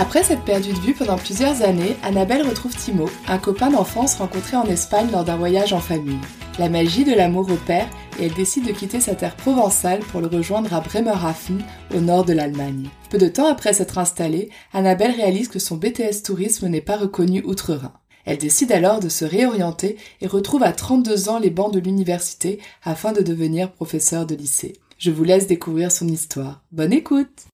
Après s'être perdue de vue pendant plusieurs années, Annabelle retrouve Timo, un copain d'enfance rencontré en Espagne lors d'un voyage en famille. La magie de l'amour opère et elle décide de quitter sa terre provençale pour le rejoindre à Bremerhaven, au nord de l'Allemagne. Peu de temps après s'être installée, Annabelle réalise que son BTS tourisme n'est pas reconnu outre-Rhin. Elle décide alors de se réorienter et retrouve à 32 ans les bancs de l'université afin de devenir professeur de lycée. Je vous laisse découvrir son histoire. Bonne écoute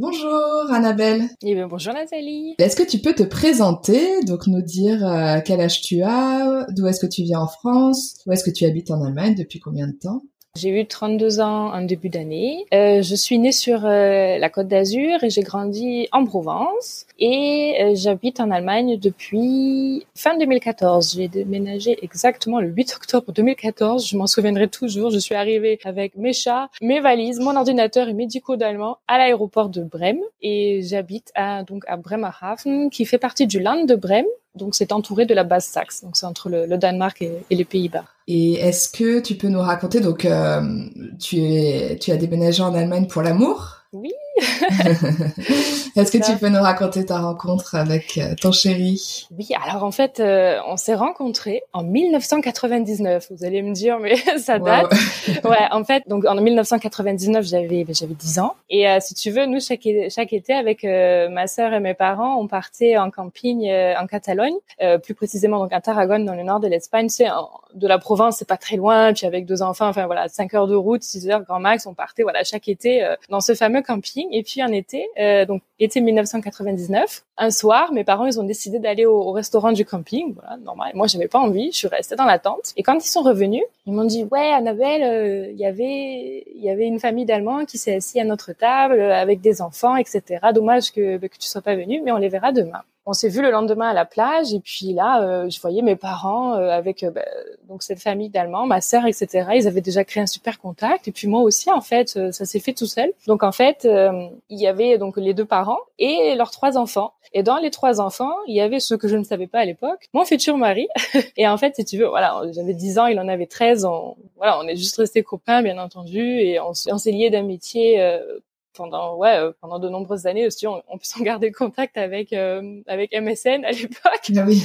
Bonjour Annabelle. Eh bien, bonjour Nathalie. Est-ce que tu peux te présenter, donc nous dire euh, quel âge tu as, d'où est-ce que tu viens en France, où est-ce que tu habites en Allemagne, depuis combien de temps? J'ai eu 32 ans en début d'année. Euh, je suis née sur euh, la Côte d'Azur et j'ai grandi en Provence. Et euh, j'habite en Allemagne depuis fin 2014. J'ai déménagé exactement le 8 octobre 2014. Je m'en souviendrai toujours. Je suis arrivée avec mes chats, mes valises, mon ordinateur et mes dico d'allemand à l'aéroport de Brême. Et j'habite à, donc à Bremerhaven, qui fait partie du Land de Brême. Donc c'est entouré de la basse Saxe, donc c'est entre le, Danemark et, les Pays-Bas. Et est-ce que tu peux nous raconter, donc euh, tu, es, tu as déménagé en Allemagne pour l'amour? Oui. Est-ce que tu peux nous raconter ta rencontre avec euh, ton chéri? Oui, alors en fait, euh, on s'est rencontrés en 1999. Vous allez me dire, mais ça date. ouais, en fait, donc en 1999, j'avais ben, j'avais 10 ans. Et euh, si tu veux, nous chaque chaque été avec ma sœur et mes parents, on partait en camping en Catalogne, plus précisément donc à Tarragone dans le nord de l'Espagne. C'est de la province, c'est pas très loin. Puis avec deux enfants, enfin voilà, 5 heures de route, 6 heures grand max, on partait voilà chaque été dans ce fameux camping. Et puis un été, euh, donc été 1999. Un soir, mes parents ils ont décidé d'aller au, restaurant du camping, voilà, normal. Moi, j'avais pas envie, je suis restée dans la tente. Et quand ils sont revenus, ils m'ont dit "Ouais, Annabelle, euh, il y avait il y avait une famille d'Allemands qui s'est assise à notre table avec des enfants, etc. Dommage que bah, que tu sois pas venu, mais on les verra demain." On s'est vu le lendemain à la plage et puis là, euh, je voyais mes parents euh, avec euh, bah, donc cette famille d'Allemands, ma sœur, etc. Ils avaient déjà créé un super contact et puis moi aussi en fait, ça s'est fait tout seul. Donc en fait, il y avait donc les deux parents et leurs trois enfants. Et dans les trois enfants, il y avait ceux que je ne savais pas à l'époque, mon futur mari. et en fait, si tu veux, voilà, j'avais 10 ans, il en avait 13. On, voilà, on est juste restés copains, bien entendu, et on, on s'est liés d'amitié pendant ouais euh, pendant de nombreuses années aussi on, on peut s'en garder contact avec euh, avec MSN à l'époque. Ah oui.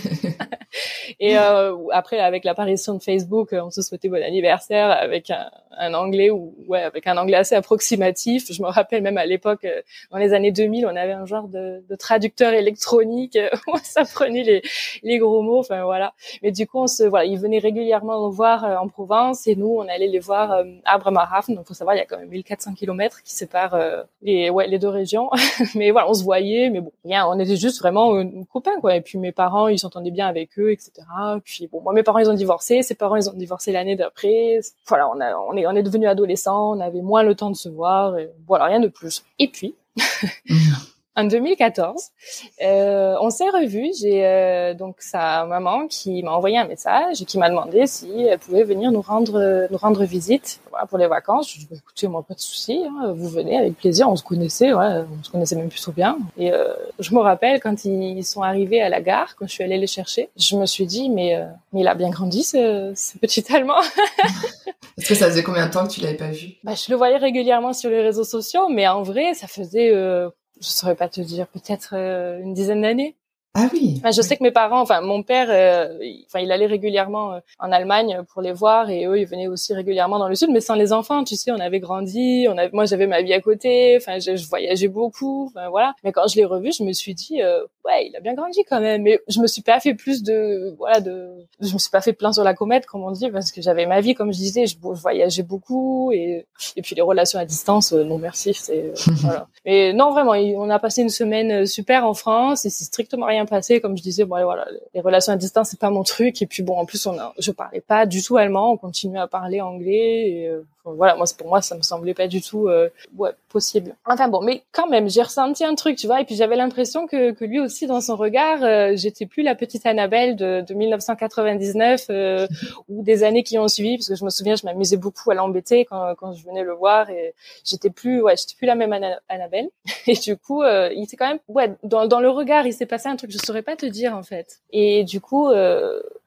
et euh, après avec l'apparition de Facebook on se souhaitait bon anniversaire avec un, un, anglais ou ouais avec un anglais assez approximatif. Je me rappelle même à l'époque dans les années 2000 on avait un genre de, de traducteur électronique où ça prenait les les gros mots enfin voilà. Mais du coup on se voilà ils venaient régulièrement nous voir en Provence et nous on allait les voir à Bremerhaven donc faut savoir il y a quand même 1400 kilomètres qui séparent les ouais les deux régions. Mais voilà on se voyait mais bon rien. On était juste vraiment copains quoi. Et puis mes parents ils s'entendaient bien avec eux etc puis bon moi mes parents ils ont divorcé ses parents ils ont divorcé l'année d'après. Voilà on a est on est devenus adolescents on avait moins le temps de se voir et voilà rien de plus. Et puis en 2014. Euh, on s'est revus. J'ai euh, donc sa maman qui m'a envoyé un message et qui m'a demandé si elle pouvait venir nous rendre nous rendre visite voilà, pour les vacances. Je lui ai dit, écoutez, moi pas de souci, hein, vous venez avec plaisir. On se connaissait, ouais, on se connaissait même plutôt bien. Et euh, je me rappelle quand ils sont arrivés à la gare, quand je suis allée les chercher, je me suis dit mais euh, mais il a bien grandi ce, ce petit Allemand. Est-ce que ça faisait combien de temps que tu l'avais pas vu? Bah, je le voyais régulièrement sur les réseaux sociaux, mais en vrai, ça faisait euh, je saurais pas te dire, peut-être euh, une dizaine d'années. Ah oui. je sais que mes parents, enfin mon père, euh, il, enfin il allait régulièrement euh, en Allemagne pour les voir et eux ils venaient aussi régulièrement dans le sud, mais sans les enfants, tu sais, on avait grandi, on avait, moi j'avais ma vie à côté, enfin je, je, voyageais beaucoup, enfin voilà. Mais quand je l'ai revu, je me suis dit euh, ouais il a bien grandi quand même, mais je me suis pas fait plus de voilà de, je me suis pas fait plein sur la comète comme on dit parce que j'avais ma vie comme je disais, je, voyageais beaucoup et et puis les relations à distance, non merci, c'est voilà. Mais non vraiment, on a passé une semaine super en France et c'est strictement rien passé. Comme je disais, bon, voilà, les relations à distance, c'est pas mon truc. Et puis bon, en plus, on a, je parlais pas du tout allemand. On continuait à parler anglais. Et, euh, voilà, moi, pour moi, ça me semblait pas du tout euh, ouais, possible. Enfin bon, mais quand même, j'ai ressenti un truc, tu vois, et puis j'avais l'impression que, que lui aussi, dans son regard, euh, j'étais plus la petite Annabelle de, de 1999 euh, ou des années qui ont suivi, parce que je me souviens, je m'amusais beaucoup à l'embêter quand, quand je venais le voir, et j'étais plus, ouais, j'étais plus la même Annabelle. Et du coup, euh, il était quand même, ouais, dans, dans le regard, il s'est passé un truc, je saurais pas te dire en fait. Et du coup.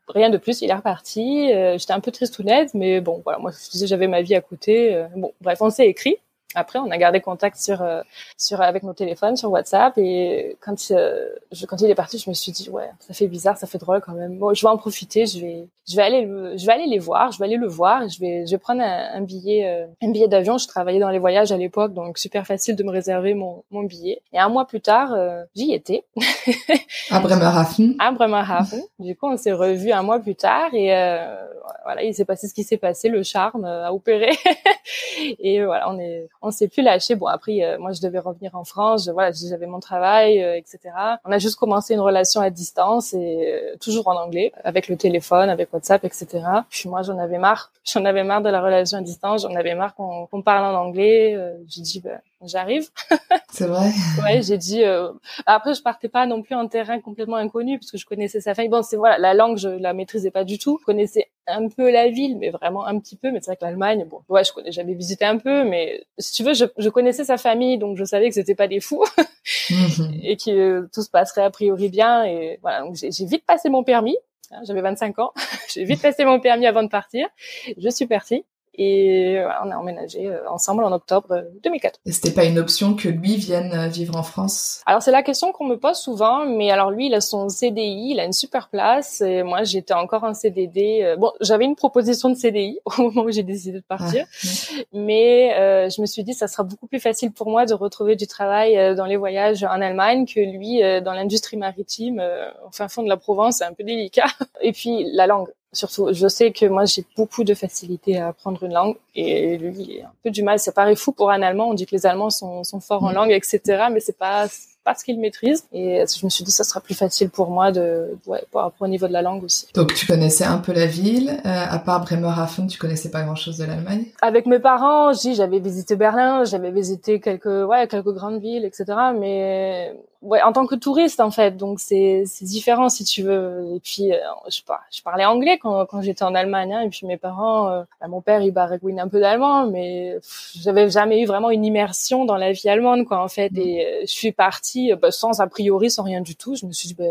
Rien de plus, il est reparti. Euh, J'étais un peu triste ou nette, mais bon, voilà, moi je disais j'avais ma vie à côté. Euh, bon, bref, on s'est écrit. Après, on a gardé contact sur euh, sur avec nos téléphones, sur WhatsApp. Et quand euh, je, quand il est parti, je me suis dit ouais, ça fait bizarre, ça fait drôle quand même. Bon, je vais en profiter. Je vais je vais aller je vais aller les voir. Je vais aller le voir. Je vais je vais prendre un, billet euh, un billet d'avion. Je travaillais dans les voyages à l'époque, donc super facile de me réserver mon mon billet. Et un mois plus tard, j'y étais. à Bremerhaven. À Bremerhaven. Du coup, on s'est revus un mois plus tard et voilà, il s'est passé ce qui s'est passé. Le charme a opéré. et voilà, on est on s'est plus lâché. Bon, après, euh, moi, je devais revenir en France. voilà, j'avais mon travail, euh, etc. On a juste commencé une relation à distance et euh, toujours en anglais, avec le téléphone, avec WhatsApp, etc. Puis moi, j'en avais marre. J'en avais marre de la relation à distance. J'en avais marre qu'on parle en anglais. j'ai dit, ben, j'arrive. C'est vrai. ouais, j'ai dit. Après, je partais pas non plus en terrain complètement inconnu parce que je connaissais sa famille. Bon, c'est voilà, la langue, je la maîtrisais pas du tout. Je connaissais un peu la ville, mais vraiment un petit peu. Mais c'est vrai que l'Allemagne, bon, ouais, je connais, j'avais visité un peu, mais si tu veux, je, je connaissais sa famille, donc je savais que c'était pas des fous mhm. et que euh, tout se passerait a priori bien. Et voilà, donc j'ai vite passé mon permis. Hein, j'avais 25 ans. j'ai vite passé mon permis avant de partir. Je suis partie. Et on a emménagé euh, ensemble en octobre 2004. Et c'était pas une option que lui vienne euh, vivre en France? Alors c'est la question qu'on me pose souvent, mais alors lui il a son CDI, il a une super place, et moi j'étais encore en CDD. Euh, bon, j'avais une proposition de CDI au moment où j'ai décidé de partir, ah, mais euh, je me suis dit ça sera beaucoup plus facile pour moi de retrouver du travail dans les voyages en Allemagne que lui dans l'industrie maritime, au fin fond de la Provence, c'est un peu délicat. Et puis la langue surtout, je sais que moi j'ai beaucoup de facilité à apprendre une langue et lui il a un peu du mal. Ça paraît fou pour un Allemand. On dit que les Allemands sont, sont forts en mm. langue, etc. Mais c'est pas parce qu'il maîtrise. Et je me suis dit, ça sera plus facile pour moi de, ouais, pour apprendre au niveau de la langue aussi. Donc, tu connaissais un peu la ville. Euh, à part Bremerhaven, tu connaissais pas grand chose de l'Allemagne? Avec mes parents, j'avais visité Berlin, j'avais visité quelques, ouais, quelques grandes villes, etc. Mais, ouais, en tant que touriste, en fait. Donc, c'est, c'est différent, si tu veux. Et puis, euh, je, je parlais anglais quand, quand j'étais en Allemagne, hein, et puis mes parents, euh, bah, mon père, il baragouine un peu d'allemand, mais j'avais jamais eu vraiment une immersion dans la vie allemande, quoi, en fait. Et je suis partie euh, bah, sans a priori, sans rien du tout. Je me suis dit, bah,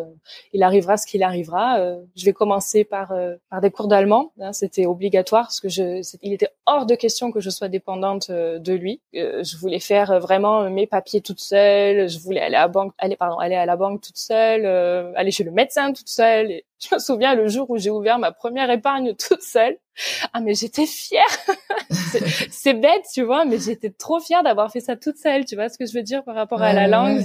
il arrivera ce qu'il arrivera. Euh, je vais commencer par euh, par des cours d'allemand. Hein, C'était obligatoire parce que je, il était hors de question que je sois dépendante de lui. je voulais faire vraiment mes papiers toute seule. Je voulais aller à la banque, aller pardon, aller à la banque toute seule, aller chez le médecin toute seule. Je me souviens le jour où j'ai ouvert ma première épargne toute seule. Ah mais j'étais fière. c'est bête, tu vois, mais j'étais trop fière d'avoir fait ça toute seule. Tu vois ce que je veux dire par rapport à la langue,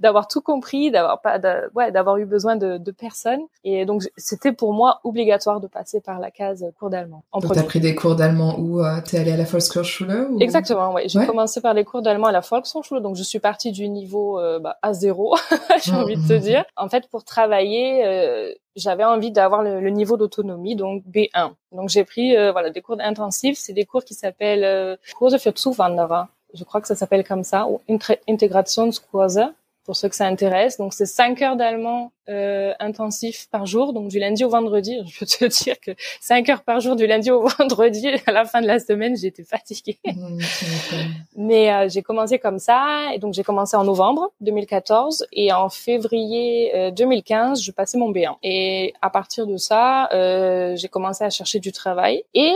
d'avoir tout compris, d'avoir pas, ouais, d'avoir eu besoin de, de personne. Et donc c'était pour moi obligatoire de passer par la case cours d'allemand. Donc t'as pris des cours d'allemand où euh, t'es allée à la Volkshochschule ou... Exactement, ouais. J'ai commencé par les cours d'allemand à la Volkshochschule, donc je suis partie du niveau euh, bah, à zéro, j'ai envie de te mmh. dire. En fait, pour travailler. Euh, j'avais envie d'avoir le, niveau d'autonomie, donc B1. Donc j'ai pris euh, voilà des cours intensifs, c'est des cours qui s'appellent euh, Kurse für Zuwanderer. Je crois que ça s'appelle comme ça, ou Integrationskurse pour ceux que ça intéresse. Donc c'est 5 heures d'allemand euh, intensif par jour, donc du lundi au vendredi. Je peux te dire que 5 heures par jour du lundi au vendredi, à la fin de la semaine, j'étais fatiguée. Mmh, Mais euh, j'ai commencé comme ça, et donc j'ai commencé en novembre 2014, et en février 2015, euh, je passais mon B1. Et à partir de ça, euh, j'ai commencé à chercher du travail, et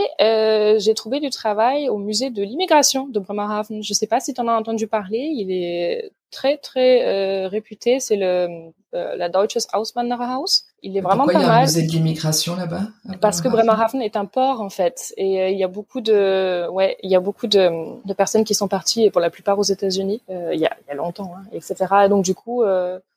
j'ai trouvé du travail au musée de l'immigration de Bremerhaven. Je sais pas si tu en as entendu parler, il est très très euh, réputé, c'est le euh, la Deutsches Auswandererhaus. Il est vraiment pas mal. Il y a un musée de l'immigration là-bas Parce que Bremerhaven est un port en fait, et euh, il y a beaucoup de ouais, il y a beaucoup de, de personnes qui sont parties et pour la plupart aux États-Unis. Il, y a, il y a longtemps, hein, etc. Et donc du coup,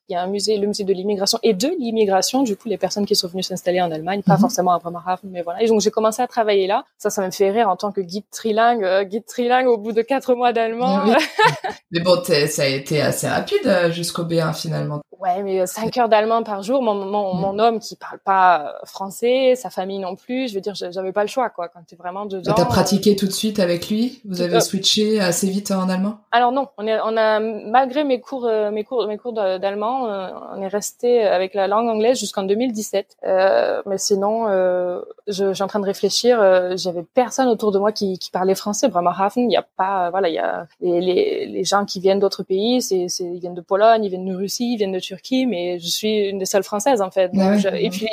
il y a un musée, le musée de l'immigration et de l'immigration, du coup, les personnes qui sont venues s'installer en Allemagne, pas mhm. forcément à Bremerhaven, mais voilà. Et donc, j'ai commencé à travailler là. Ça, ça me fait rire en tant que guide trilingue, euh, guide trilingue au bout de quatre mois d'allemand. mais bon, ça a été assez rapide euh, jusqu'au B1 finalement. Ouais, mais 5 heures d'allemand par jour. Mon, mon, mm. mon homme qui parle pas français, sa famille non plus. Je veux dire, j'avais pas le choix, quoi. Quand t'es vraiment dedans. T'as pratiqué tout de suite avec lui? Vous avez switché assez vite en allemand? Alors non, on, est, on a malgré mes cours, mes cours, mes cours d'allemand, on est resté avec la langue anglaise jusqu'en 2017. Euh, mais sinon, euh, je, suis en train de réfléchir. Euh, J'avais personne autour de moi qui, qui parlait français. Bremerhaven, il y a pas, voilà, il y a les, les, les gens qui viennent d'autres pays. C'est, ils viennent de Pologne, ils viennent de Russie, ils viennent de Turquie, mais je suis une des seules françaises en fait. Ah et puis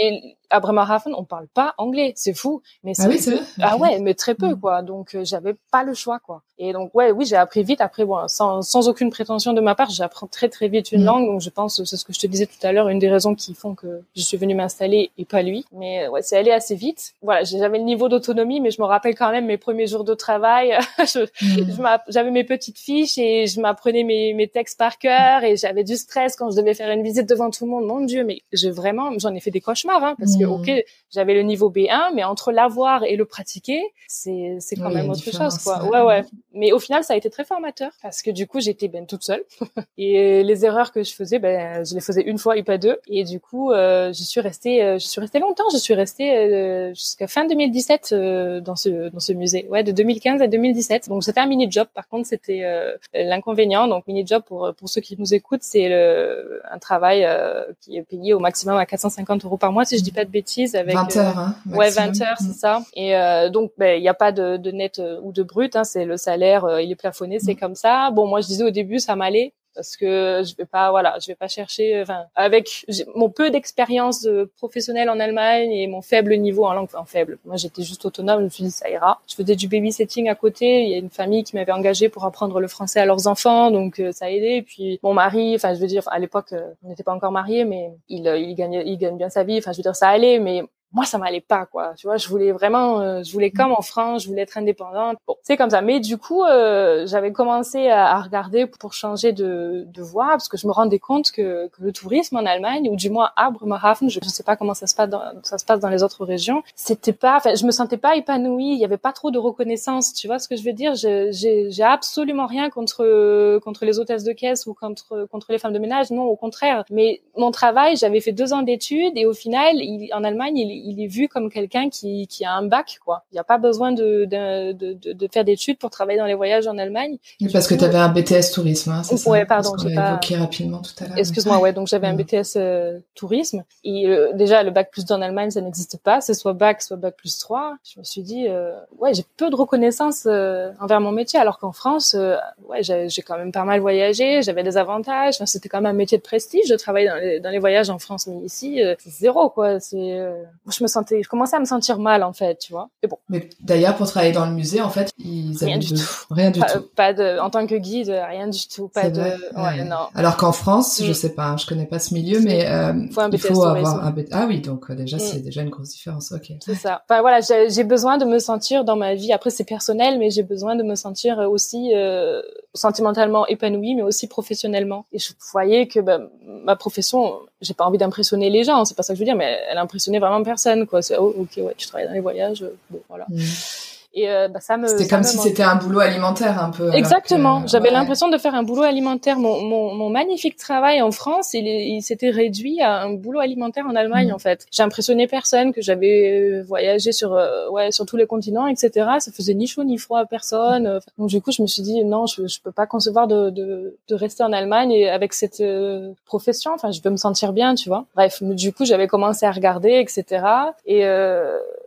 à Bremerhaven, on parle pas anglais, c'est fou. Mais ah oui, c'est. Ah ouais, mais très peu mm. quoi. Donc euh, j'avais pas le choix quoi. Et donc ouais, oui, j'ai appris vite. Après bon, sans, sans aucune prétention de ma part, j'apprends très très vite une mm. langue. Donc je pense, c'est ce que je te disais tout à l'heure, une des raisons qui font que je suis venue m'installer et pas lui. Mais ouais, c'est allé assez vite. Voilà, j'avais le niveau d'autonomie, mais je me rappelle quand même mes premiers jours de travail. Mm. j'avais mes petites fiches et je m'apprenais mes, mes textes par cœur et j'avais du stress quand je devais faire une visite devant tout le monde. Mon Dieu, mais j'ai vraiment, j'en ai fait des cauchemars hein, parce que ok, j'avais le niveau B1, mais entre l'avoir et le pratiquer, c'est c'est quand même autre chose quoi. Ouais ouais. Mais au final, ça a été très formateur parce que du coup, j'étais ben toute seule et les erreurs que je faisais, ben je les faisais une fois et pas deux. Et du coup, euh, je suis restée, euh, je suis restée longtemps. Je suis restée euh, jusqu'à fin 2017 euh, dans ce dans ce musée. Ouais, de 2015 à 2017. Donc c'était un mini job. Par contre, c'était l'inconvénient. Donc mini job pour pour ceux qui nous écoutent, c'est un travail qui est payé au maximum à 450 euros par mois, si je dis pas de bêtises. Avec 20 heures. Hein, ouais, 20 heures, c'est ça. Et donc, ben, il n'y a pas de, de net ou de brut. Hein, c'est le salaire, il est plafonné, c'est mm. comme ça. Bon, moi je disais au début, ça m'allait parce que je vais pas voilà je vais pas chercher enfin avec mon peu d'expérience professionnelle en Allemagne et mon faible niveau en langue enfin faible. Moi j'étais juste autonome je me suis dit ça ira. Je faisais du babysitting à côté. Il y a une famille qui m'avait engagé pour apprendre le français à leurs enfants donc euh, ça a aidé. Et puis mon mari enfin je veux dire à l'époque euh, on n'était pas encore mariés mais il euh, il gagne il gagne bien sa vie. Enfin je veux dire ça allait mais moi ça m'allait pas quoi. Tu vois je voulais vraiment euh, je voulais comme en France je voulais être indépendante. Bon c'est comme ça. Mais du coup euh, j'avais commencé à, regarder pour changer de, de voie parce que je me rendais compte que, que le tourisme en Allemagne ou du moins à Bremerhaven je ne sais pas comment ça se passe dans, ça se passe dans les autres régions c'était pas enfin je me sentais pas épanouie il y avait pas trop de reconnaissance tu vois ce que je veux dire? J'ai j'ai absolument rien contre contre les hôtesses de caisse ou contre contre les femmes de ménage non au contraire. Mais mon travail j'avais fait deux ans d'études et au final il, en Allemagne il il est vu comme quelqu'un qui, qui a un bac, quoi. Il n'y a pas besoin de, de, de, de faire d'études pour travailler dans les voyages en Allemagne. parce que tu avais un BTS tourisme, hein, c'est ça Ouais, pardon, j'ai pas évoqué rapidement tout à l'heure. Excuse-moi, ouais, donc j'avais un BTS euh, tourisme et euh, déjà le bac plus 2 en Allemagne, ça n'existe pas, c'est soit bac, soit bac plus 3. Je me suis dit euh, ouais, j'ai peu de reconnaissance envers mon métier alors qu'en France ouais, j'ai quand même pas mal voyagé, j'avais des avantages, enfin, c'était quand même un métier de prestige de travailler dans les, dans les voyages en France mais ici c'est zéro quoi, c'est je me sentais, je commençais à me sentir mal en fait, tu vois. Et bon. Mais d'ailleurs, pour travailler dans le musée, en fait, ils rien du de... tout, rien du pas, tout. Pas de, en tant que guide, rien du tout, pas de, ouais, non. Alors qu'en France, je mm. sais pas, je connais pas ce milieu, mais euh, faut il faut avoir un BTS. Ah oui, donc euh, déjà, mm. c'est déjà une grosse différence. Ok. C'est ça. Enfin voilà, j'ai besoin de me sentir dans ma vie. Après, c'est personnel, mais j'ai besoin de me sentir aussi euh, sentimentalement épanouie, mais aussi professionnellement. Et je voyais que bah, ma profession, j'ai pas envie d'impressionner les gens, c'est pas ça que je veux dire, mais elle impressionnait vraiment personne, quoi. C'est, oh, ok, ouais, tu travailles dans les voyages, bon, voilà. Mmh. Et euh, bah, ça me. C'était comme si c'était un boulot alimentaire un peu. Exactement. J'avais l'impression de faire un boulot alimentaire. Mon, mon, mon magnifique travail en France, il, il s'était réduit à un boulot alimentaire en Allemagne mm. en fait. J'ai impressionné personne, que j'avais euh, voyagé sur euh, ouais sur tous les continents, etc. Ça faisait ni chaud ni froid à personne. Donc du coup, je me suis dit non, je, je peux pas concevoir de, de, de rester en Allemagne et avec cette euh, profession. Enfin, je veux me sentir bien, tu vois. Bref, du coup, j'avais commencé à regarder, etc. Et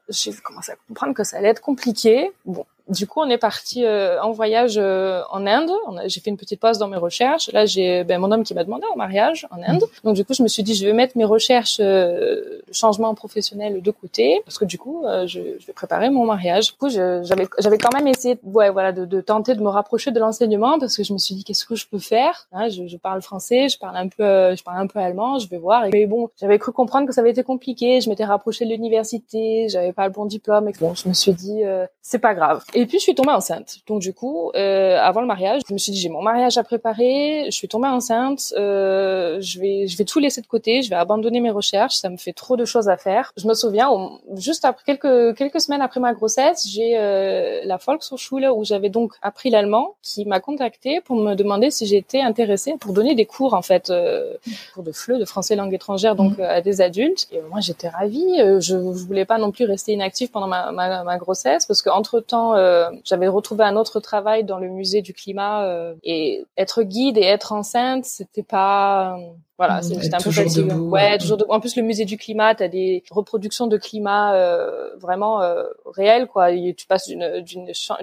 j'ai commencé à comprendre que ça allait être compliqué. Bon, du coup, on est parti euh, en voyage euh, en Inde. J'ai fait une petite pause dans mes recherches. Là, j'ai ben, mon homme qui m'a demandé en mariage en Inde. Donc, du coup, je me suis dit, je vais mettre mes recherches euh, changement professionnel de côté parce que du coup, euh, je, je, vais préparer mon mariage. Du coup, j'avais j'avais quand même essayé, ouais, voilà, de, de, tenter de me rapprocher de l'enseignement parce que je me suis dit, qu'est-ce que je peux faire? Hein, je, je, parle français, je parle un peu, je parle un peu allemand. Je vais voir. Mais bon, j'avais cru comprendre que ça avait été compliqué. Je m'étais rapprochée de l'université, j'avais pas le bon diplôme. Et bon, je me suis dit, c'est pas grave. Et puis je suis tombée enceinte. Donc du coup, euh, avant le mariage, je me suis dit j'ai mon mariage à préparer. Je suis tombée enceinte. Euh, je vais, je vais tout laisser de côté. Je vais abandonner mes recherches. Ça me fait trop de choses à faire. Je me souviens, juste après quelques quelques semaines après ma grossesse, j'ai euh, la Volkshochschule où j'avais donc appris l'allemand, qui m'a contactée pour me demander si j'étais intéressée pour donner des cours en fait, euh, cours de FLE, de français langue étrangère, donc mmh. à des adultes. Et moi j'étais ravie. Je, je voulais pas non plus rester inactive pendant ma, ma, ma grossesse parce qu'entre temps, euh, j'avais retrouvé un autre travail dans le musée du climat euh, et être guide et être enceinte, c'était pas voilà, c'est mmh, un peu fatigant. Ouais, toujours En plus, le musée du climat, t'as des reproductions de climat euh, vraiment euh, réelles, quoi. tu passes d'une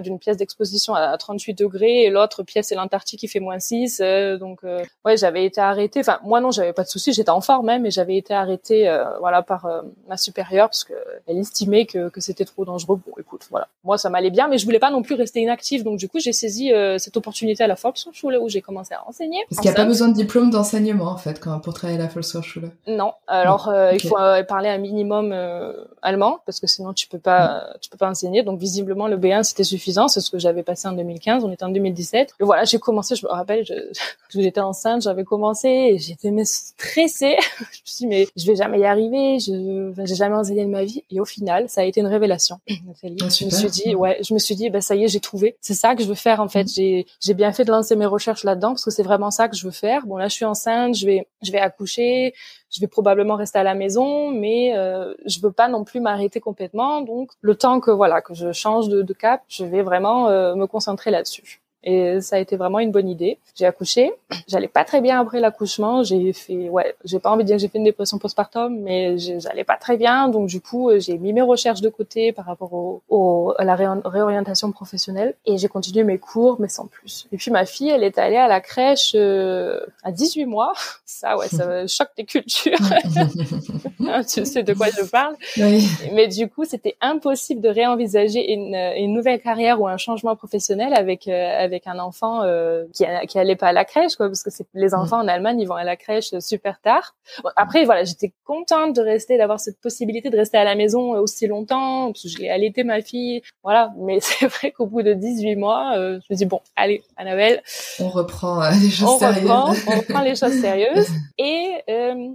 d'une pièce d'exposition à 38 degrés et l'autre pièce c'est l'Antarctique qui fait moins 6. Euh, donc, euh, ouais, j'avais été arrêtée. Enfin, moi non, j'avais pas de souci, j'étais en forme même, mais j'avais été arrêtée, euh, voilà, par ma supérieure parce que elle estimait que, que c'était trop dangereux. Bon, écoute, voilà. Moi, ça m'allait bien, mais je voulais pas non plus rester inactive. Donc, du coup, j'ai saisi cette opportunité à la Volkshochschule où j'ai commencé à enseigner. Parce qu'il n'y a pas besoin de diplôme d'enseignement, en fait pour travailler à la Volkshochschule Non. Alors, euh, il faut euh, parler un minimum euh, allemand parce que sinon tu peux pas, tu peux pas enseigner. Donc, visiblement, le B1 c'était suffisant. C'est ce que j'avais passé en 2015. On était en 2017. Et voilà, j'ai commencé. Je me rappelle, j'étais enceinte, j'avais commencé et j'étais stressée. je me suis dit, mais je vais jamais y arriver. Je, j'ai jamais enseigné de ma vie. Et au final, ça a été une révélation. Ah, je me suis dit, ouais, je me suis dit, bah ça y est, j'ai trouvé. C'est ça que je veux faire en fait. Mm. J'ai, j'ai bien fait de lancer mes recherches là-dedans parce que c'est vraiment ça que je veux faire. Bon là, je suis enceinte. Je vais, je vais accoucher, je vais probablement rester à la maison, mais euh, je veux pas non plus m'arrêter complètement. Donc, le temps que voilà que je change de, cap, je vais vraiment euh, me concentrer là-dessus. Et ça a été vraiment une bonne idée. J'ai accouché. J'allais pas très bien après l'accouchement. J'ai fait, ouais, j'ai pas envie de dire que j'ai fait une dépression postpartum, mais j'allais pas très bien. Donc, du coup, euh, j'ai mis mes recherches de côté par rapport au, à la réorientation professionnelle. Et j'ai continué mes cours, mais sans plus. Et puis, ma fille, elle est allée à la crèche euh, à 18 mois. Ça, ouais, ça choque des cultures. tu sais de quoi je parle. Oui. Mais du coup, c'était impossible de réenvisager une, une, nouvelle carrière ou un changement professionnel avec, euh, avec avec un enfant euh, qui, qui allait pas à la crèche, quoi, parce que c'est les mm. enfants en Allemagne, ils vont à la crèche super tard. après, voilà, j'étais contente de rester, d'avoir cette possibilité de rester à la maison aussi longtemps, parce que je l'ai allaité ma fille, voilà. Mais c'est vrai qu'au bout de 18 mois, euh, je me dis bon, allez, Annabelle, on reprend euh, les choses on sérieuses. Reprend, on reprend les choses sérieuses. Et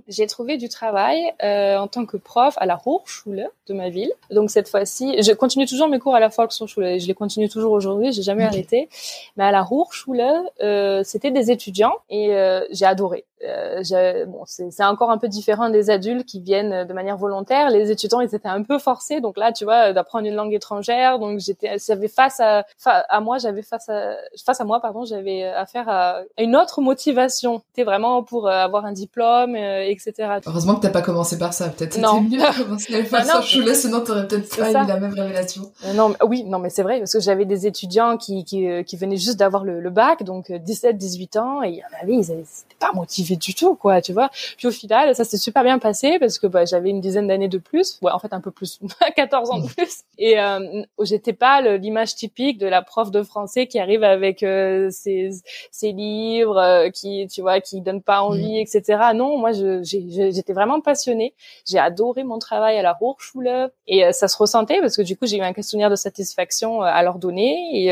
j'ai trouvé du travail en tant que prof à la Hochschule de ma ville. Donc cette fois-ci, je continue toujours mes cours à la Volkshochschule, je les continue toujours aujourd'hui, j'ai jamais arrêté. Mais à la Hochschule, euh, c'était des étudiants et euh, j'ai adoré. Euh, bon, c'est encore un peu différent des adultes qui viennent de manière volontaire. Les étudiants, ils étaient un peu forcés. Donc là, tu vois, d'apprendre une langue étrangère. Donc j'étais, j'avais face à, à moi, j'avais face à, face à moi, pardon, j'avais affaire à une autre motivation. C'était vraiment pour avoir un diplôme, etc. Heureusement que t'as pas commencé par ça. Peut-être c'était mieux de commencer par ça. sinon t'aurais peut-être pas eu la même révélation. non, oui, non, mais c'est vrai parce que j'avais des étudiants qui, qui, qui venaient juste d'avoir le, le, bac, donc 17, euh, 18 ans, et il y en avait, ils n'étaient pas motivés du tout, quoi, tu vois. Puis au final, ça s'est super bien passé parce que bah, j'avais une dizaine d'années de plus, ouais, en fait un peu plus, 14 ans de plus, et euh, j'étais pas l'image typique de la prof de français qui arrive avec euh, ses, ses, livres, euh, qui, tu vois, qui donne pas envie, mm. etc. Non, moi, j'étais vraiment passionnée. J'ai adoré mon travail à la Hochschule, et ça se ressentait parce que du coup, j'ai eu un questionnaire de satisfaction à leur donner, et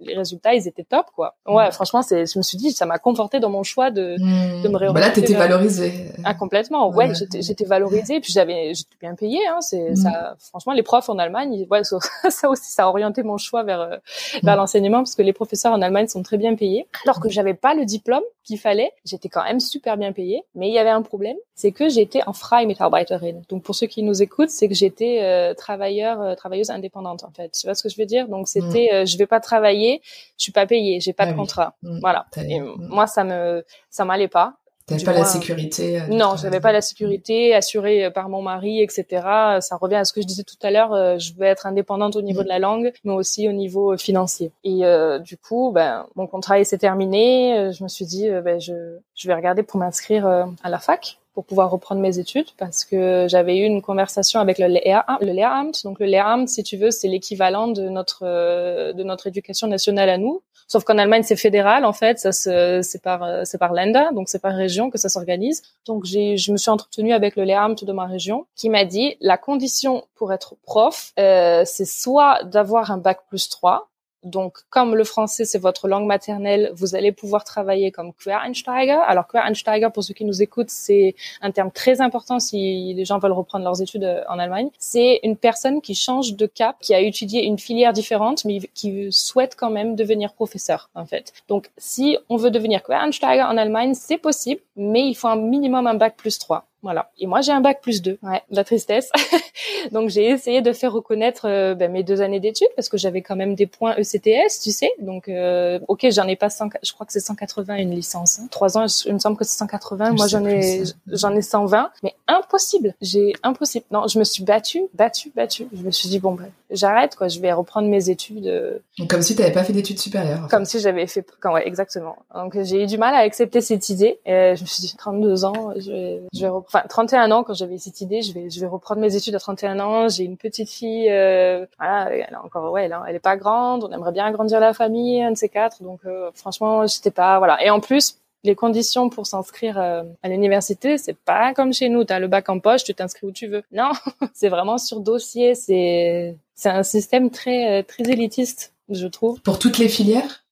les résultats, ils étaient top, quoi. Ouais, franchement, c'est, je me suis dit, ça m'a conforté dans mon choix de, mmh. de me. Bah là, t'étais valorisée. Ah, complètement. Ouais, j'étais, j'étais valorisée, puis j'avais, j'étais bien payée, hein. C'est, mmh. ça, franchement, les profs en Allemagne, ouais, ça, ça, aussi, ça a orienté mon choix vers, euh, vers mmh. l'enseignement, parce que les professeurs en Allemagne sont très bien payés. Alors que j'avais pas le diplôme qu'il fallait, j'étais quand même super bien payée. Mais il y avait un problème, c'est que j'étais en Freimitarbeiterin. Donc, pour ceux qui nous écoutent, c'est que j'étais euh, travailleur, euh, travailleuse indépendante, en fait. Tu vois ce que je veux dire? Donc, c'était, je vais pas travailler, je suis pas payée, j'ai pas ah de contrat. Mm. Voilà. Et mm. moi, ça me, ça m'allait pas. T'avais pas la sécurité. Euh, non, j'avais pas la sécurité assurée euh, par mon mari, etc. Ça revient à ce que je disais tout à l'heure. Euh, je veux être indépendante au niveau mm. de la langue, mais aussi au niveau financier. Et du coup, ben, mon contrat s'est terminé. Je me suis dit, ben, je, je vais regarder pour m'inscrire à la fac pour pouvoir reprendre mes études parce que j'avais eu une conversation avec le Lehramt. Le. Donc le Lehramt, si tu veux, c'est l'équivalent de notre de notre éducation nationale à nous. Sauf qu'en Allemagne, c'est fédéral, en fait, ça c'est par, c'est par Länder, donc c'est par région que ça s'organise. Donc j'ai, je me suis entretenue avec le Lehramt de ma région, qui m'a dit la condition pour être prof, euh, c'est soit d'avoir un bac plus 3, Donc, comme le français c'est votre langue maternelle, vous allez pouvoir travailler comme Quereinsteiger. Alors, Quereinsteiger, pour ceux qui nous écoutent, c'est un terme très important si les gens veulent reprendre leurs études euh, en Allemagne. C'est une personne qui change de cap, qui a étudié une filière différente, mais qui souhaite quand même devenir professeur, en fait. Donc, si on veut devenir Quereinsteiger en Allemagne, c'est possible, mais il faut un minimum un bac plus 3. Voilà. Et moi, j'ai un bac plus 2. Ouais, la tristesse. Donc, j'ai essayé de faire reconnaître euh, ben, mes deux années d'études parce que j'avais quand même des points ECTS, tu sais. Donc, euh, ok, j'en ai pas 100, je crois que c'est 180 une licence. Hein. Trois ans, il me semble que c'est 180. moi, j'en ai, j'en ai 120. Mais impossible. J'ai impossible. Non, je me suis battue, battue, battue. Je me suis dit bon, ben, j'arrête quoi. Je vais reprendre mes études. Euh. Donc, comme si tu n'avais pas fait d'études supérieures. Comme si j'avais fait. Quand, ouais, exactement. Donc, j'ai eu du mal à accepter cette idée. Et je me suis dit 32 ans, je vais, je vais enfin 31 ans quand j'avais cette idée, je vais je vais reprendre mes études à 31 ans. J'ai une petite fille, euh, voilà, elle est encore ouais, elle, elle est pas grande. On aimerait bien agrandir la famille, un de ces quatre. Donc euh, franchement, j'étais pas voilà. Et en plus, les conditions pour s'inscrire euh, à l'université, c'est pas comme chez nous. Tu as le bac en poche, tu t'inscris où tu veux. Non, c'est vraiment sur dossier. C'est c'est un système très très élitiste, je trouve. Pour toutes les filières?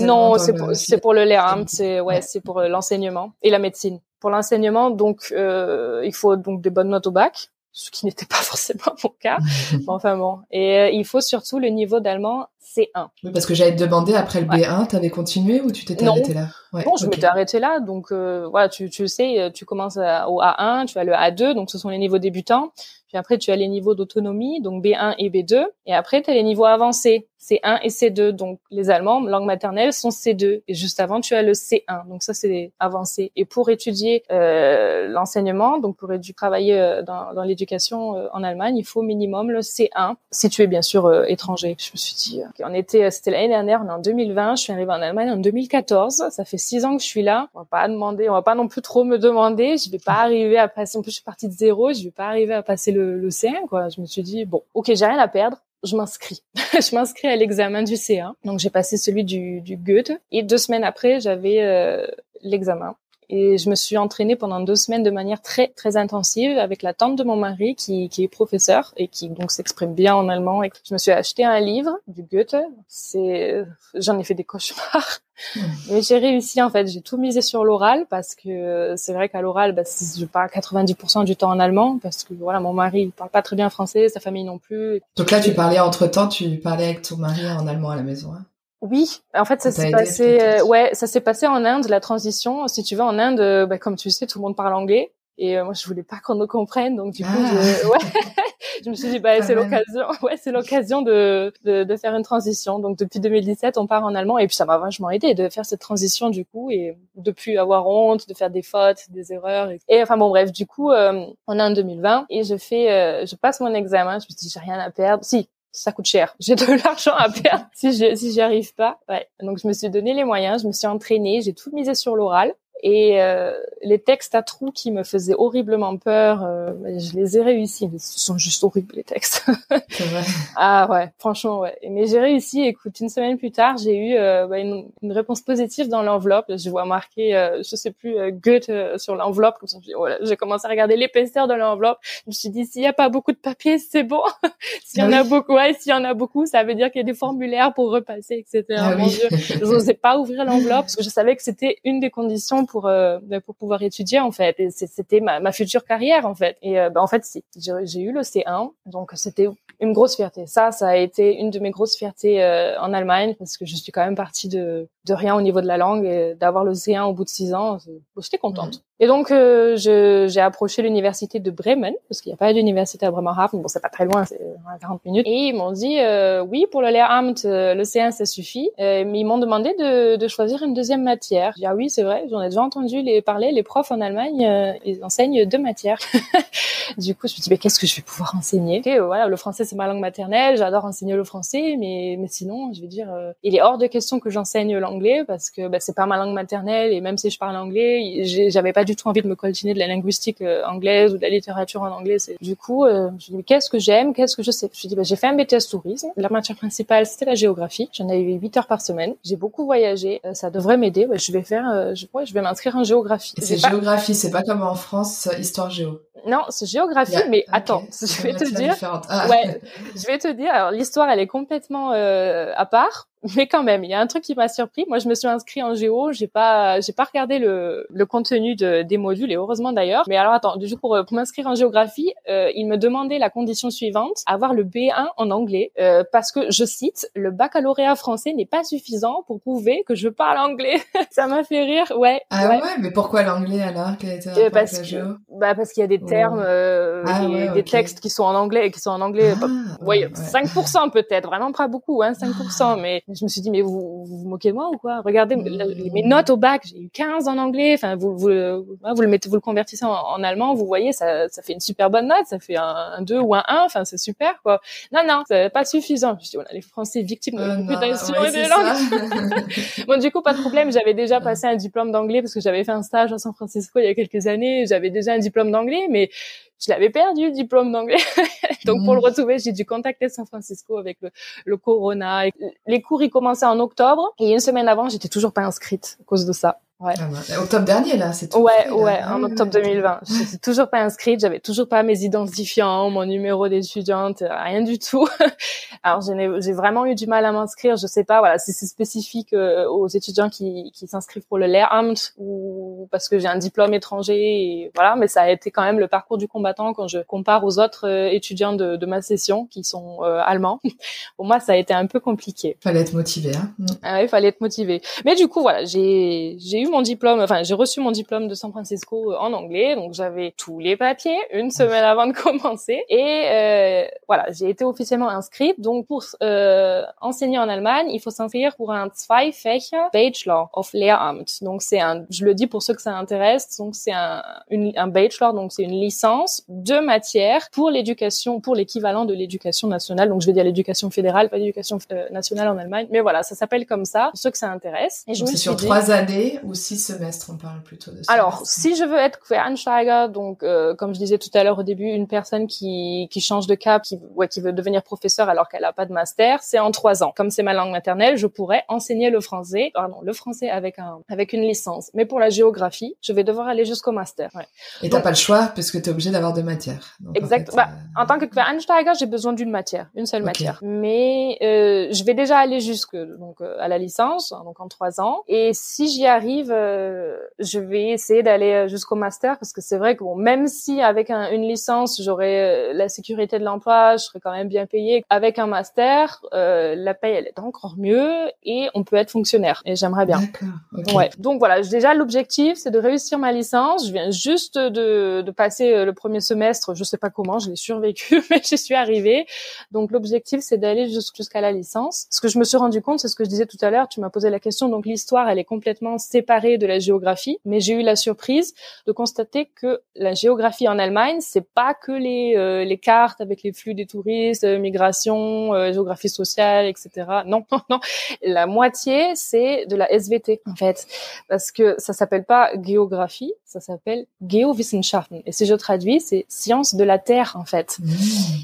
Non, c'est pour, c'est pour le LERAM, c'est ouais, c'est pour l'enseignement et la médecine pour l'enseignement, donc euh, il faut donc des bonnes notes au bac, ce qui n'était pas forcément mon cas. enfin bon, et euh, il faut surtout le niveau d'allemand C1. Oui, parce que j'allais te demander après le B1, tu avais continué ou tu t'étais arrêté là? Ouais, Non, je m'étais arrêté là. Donc euh, voilà, tu, tu sais, tu commences au A1, tu as le A2, donc ce sont les niveaux débutants. Puis après, tu as les niveaux d'autonomie, donc B1 et B2. Et après, tu as les niveaux avancés, C1 et C2. Donc les Allemands, langue maternelle, sont C2. Et juste avant, tu as le C1. Donc ça, c'est avancé. Et pour étudier euh, l'enseignement, donc pour travailler euh, dans, dans l'éducation euh, en Allemagne, il faut minimum le C1, si tu es bien sûr euh, étranger. Je me suis dit, on était, c'était l'année dernière, on est en 2020. Je suis arrivée en Allemagne en 2014. Ça fait six ans que je suis là. On va pas demander, on va pas non plus trop me demander. Je vais pas arriver à passer. En plus, je suis partie de zéro. Je vais pas arriver à passer le, le C1, quoi. Je me suis dit, bon, ok, j'ai rien à perdre je m'inscris. je m'inscris à l'examen du C1. Donc j'ai passé celui du, du Goethe. Et deux semaines après, j'avais euh, l'examen. Et je me suis entraînée pendant deux semaines de manière très très intensive avec la tante de mon mari qui, qui est professeur et qui donc s'exprime bien en allemand. Et je me suis acheté un livre du Goethe. C'est, j'en ai fait des cauchemars. Mais j'ai réussi en fait. J'ai tout misé sur l'oral parce que c'est vrai qu'à l'oral, bah, je parle 90% du temps en allemand parce que voilà, mon mari il parle pas très bien français, sa famille non plus. Donc là, tu parlais entre temps, tu parlais avec ton mari en allemand à la maison. Hein oui, en fait, ça s'est passé. Euh, ouais, ça s'est passé en Inde, la transition. Si tu vas en Inde, euh, bah, comme tu sais, tout le monde parle anglais. Et euh, moi, je voulais pas qu'on nous comprenne, donc du coup, je, ah. ouais, je me suis dit, bah, c'est l'occasion, ouais, c'est l'occasion de, de, de, faire une transition. Donc depuis 2017, on part en allemand, et puis ça m'a vachement aidé de faire cette transition du coup, et de plus avoir honte, de faire des fautes, des erreurs. Et, enfin bon, bref, du coup, on est en 2020, et je fais, je passe mon examen. Je me dis, j'ai rien à perdre. Si, ça coûte cher. J'ai de l'argent à perdre si je si j'y arrive pas. Donc je me suis donné les moyens, je me suis entraînée, j'ai tout misé sur l'oral. Et euh, les textes à trous qui me faisaient horriblement peur, euh, je les ai réussis. Mais ce sont juste horribles les textes. Vrai. ah ouais, franchement ouais. Mais j'ai réussi. Écoute, une semaine plus tard, j'ai eu euh, bah, une, une, réponse positive dans l'enveloppe. Je vois marqué, euh, je sais plus, euh, Goethe sur l'enveloppe. Comme ça, j'ai commencé à regarder l'épaisseur de l'enveloppe. Je me suis dit, s'il y a pas beaucoup de papier, c'est bon. s'il y en a beaucoup, ouais, s'il y en a beaucoup, ça veut dire qu'il y a des formulaires pour repasser, etc. Ah, Mon Dieu, je n'osais pas ouvrir l'enveloppe parce que je savais que c'était une des conditions pour euh, ben, pour pouvoir étudier en fait. Et c'était ma, ma future carrière en fait. Et euh, ben, en fait, si j'ai eu le C1, donc c'était une grosse fierté. Ça, ça a été une de mes grosses fiertés euh, en Allemagne parce que je suis quand même partie de, de rien au niveau de la langue et d'avoir le C1 au bout de six ans, j'étais contente. Et donc, euh, j'ai approché l'université de Bremen, parce qu'il n'y a pas d'université à Bremerhaven. Bon, c'est pas très loin, c'est 40 minutes. Et ils m'ont dit, euh, oui, pour le Lehramt, le C1, ça suffit. Euh, mais ils m'ont demandé de, de, choisir une deuxième matière. J'ai dit, ah oui, c'est vrai, j'en ai entendu les parler. Les profs en Allemagne, euh, ils enseignent deux matières. du coup, je me dit, mais qu'est-ce que je vais pouvoir enseigner? Et, Voilà, le français, c'est ma langue maternelle. J'adore enseigner le français, mais, mais sinon, je vais dire, il est hors de question que j'enseigne l'anglais parce que bah, c'est pas ma langue maternelle. Et même si je parle anglais, j'avais pas du tout envie de me coltiner de la linguistique euh, anglaise ou de la littérature en anglais. Du coup, euh, je me suis dit, qu'est-ce que j'aime, qu'est-ce que je sais? Je me dit, bah, j'ai fait un BTS tourisme. La matière principale, c'était la géographie. J'en avais 8 heures par semaine. J'ai beaucoup voyagé. Euh, ça devrait m'aider. je vais faire, je, je vais m'inscrire en géographie. C'est géographie, c'est pas comme en France, histoire géo. Non, c'est géographie, mais attends, je vais te dire. Ah. Ouais, je vais te dire. Alors l'histoire, elle est complètement euh, à part mais quand même, il y a un truc qui m'a surpris. Moi, je me suis inscrit en géo, j'ai pas, j'ai pas regardé le, le contenu de, des modules et heureusement d'ailleurs. Mais alors attends, du coup pour, pour m'inscrire en géographie, euh, il me demandait la condition suivante avoir le B1 en anglais euh, parce que je cite, le baccalauréat français n'est pas suffisant pour prouver que je parle anglais. Ça m'a fait rire, ouais. Ah ouais, mais pourquoi l'anglais alors? Euh, parce, que, bah parce qu'il y a des termes, euh, ah et des textes qui sont en anglais et qui sont en anglais. Ah, ouais, 5% peut-être, vraiment pas beaucoup, hein, 5%, mais je me suis dit, mais vous vous, moquez de moi ou quoi? Regardez mes notes au bac, j'ai eu 15 en anglais. Enfin, vous, vous, vous le mettez, vous le convertissez en, allemand, vous voyez, ça, ça fait une super bonne note, ça fait un, 2 ou un 1. Enfin, c'est super, quoi. Non, non, c'est pas suffisant. Je dis, voilà, les Français victimes de euh, des langues. bon, du coup, pas de problème. J'avais déjà passé un diplôme d'anglais parce que j'avais fait un stage à San Francisco il y a quelques années. J'avais déjà un diplôme d'anglais, mais je l'avais perdu le diplôme d'anglais. Donc pour le mmh. retrouver, j'ai dû contacter San Francisco avec le, le corona. Les cours ils commençaient en octobre et une semaine avant, j'étais toujours pas inscrite à cause de ça. Ouais. Ah bah, octobre dernier là, c'est tout. Ouais, ouais, en octobre 2020. Je suis toujours pas inscrite, j'avais toujours pas mes identifiants, mon numéro d'étudiante, rien du tout. Alors j'ai vraiment eu du mal à m'inscrire. Je sais pas, voilà, si c'est spécifique euh, aux étudiants qui, qui s'inscrivent pour le Lehramt ou parce que j'ai un diplôme étranger, et voilà. Mais ça a été quand même le parcours du combattant quand je compare aux autres euh, étudiants de, de, ma session qui sont euh, allemands. pour moi, ça a été un peu compliqué. Fallait être motivé. Hein. Ah, il fallait être motivé. Mais du coup, voilà, j'ai j'ai eu mon diplôme, enfin j'ai reçu mon diplôme de San Francisco euh, en anglais, donc j'avais tous les papiers une semaine avant de commencer et euh, voilà, j'ai été officiellement inscrite. Donc pour euh, enseigner en Allemagne, il faut s'inscrire pour un zwei Fächer Bachelor of Lehramt. Donc c'est un, je le dis pour ceux que ça intéresse, donc c'est un, un bachelor, donc c'est une licence de matière pour l'éducation, pour l'équivalent de l'éducation nationale. Donc je vais dire l'éducation fédérale, pas l'éducation euh, nationale en Allemagne, mais voilà, ça s'appelle comme ça pour ceux que ça intéresse. Et je c'est sur trois années ou six semestres, on parle plutôt de. Alors, si je veux être Quereinsteiger, donc euh, comme je disais tout à l'heure au début, une personne qui, qui change de cap, qui, ouais, qui veut devenir professeur alors qu'elle a pas de master, c'est en trois ans. Comme c'est ma langue maternelle, je pourrais enseigner le français, pardon, le français avec un avec une licence. Mais pour la géographie, je vais devoir aller jusqu'au master. Ouais. Et t'as pas le choix parce que tu es obligé d'avoir deux matières. exact. En, bah, euh, en tant que Quereinsteiger, j'ai besoin d'une matière, une seule matière. Mais euh, je vais déjà aller jusque donc euh, à la licence, donc en trois ans. Et si j'y arrive euh, je vais essayer d'aller euh, jusqu'au master parce que c'est vrai que bon, même si avec une licence j'aurais euh, la sécurité de l'emploi, je serais quand même bien payé. Avec un master, la paye elle est encore mieux et on peut être fonctionnaire. Et j'aimerais bien. Ouais. Donc voilà, déjà l'objectif c'est de réussir ma licence. Je viens juste de, de passer le premier semestre, je sais pas comment, je l'ai survécu, mais j'y suis arrivée. Donc l'objectif c'est d'aller jusqu'à la licence. Ce que je me suis rendu compte, c'est ce que je disais tout à l'heure. Tu m'as posé la question. Donc l'histoire elle est complètement séparée de la géographie, mais j'ai eu la surprise de constater que la géographie en Allemagne, c'est pas que les, euh, les cartes avec les flux des touristes, euh, migration, euh, géographie sociale, etc. Non, non, non. La moitié, c'est de la SVT, en fait. Parce que ça s'appelle pas géographie, ça s'appelle Geowissenschaften. Et si je traduis, c'est science de la Terre, en fait. Mmh.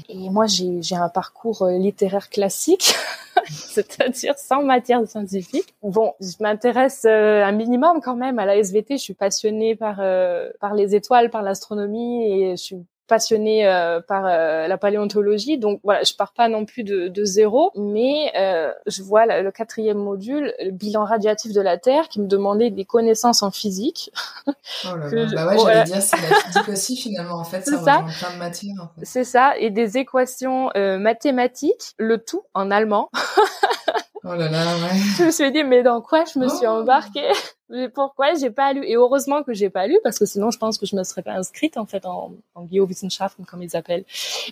Et moi, j'ai un parcours littéraire classique. c'est-à-dire sans matière scientifique. Bon, je m'intéresse euh, un minimum quand même à la SVT. Je suis passionnée par euh, par les étoiles, par l'astronomie et je suis passionnée euh, par euh, la paléontologie, donc voilà, je pars pas non plus de, de zéro, mais euh, je vois le quatrième module, le bilan radiatif de la Terre, qui me demandait des connaissances en physique. Oh là là. bah ouais, j'allais dire, c'est la physique aussi finalement, en fait, ça, ça. plein de matières. En fait. C'est ça, et des équations mathématiques, le tout en allemand. oh là là, ouais. Je me suis dit, mais dans quoi je me suis oh. embarquée? Mais pourquoi j'ai pas lu? Et heureusement que j'ai pas lu parce que sinon je pense que je me serais pas inscrite en fait en, en Geowissenschaften comme ils appellent.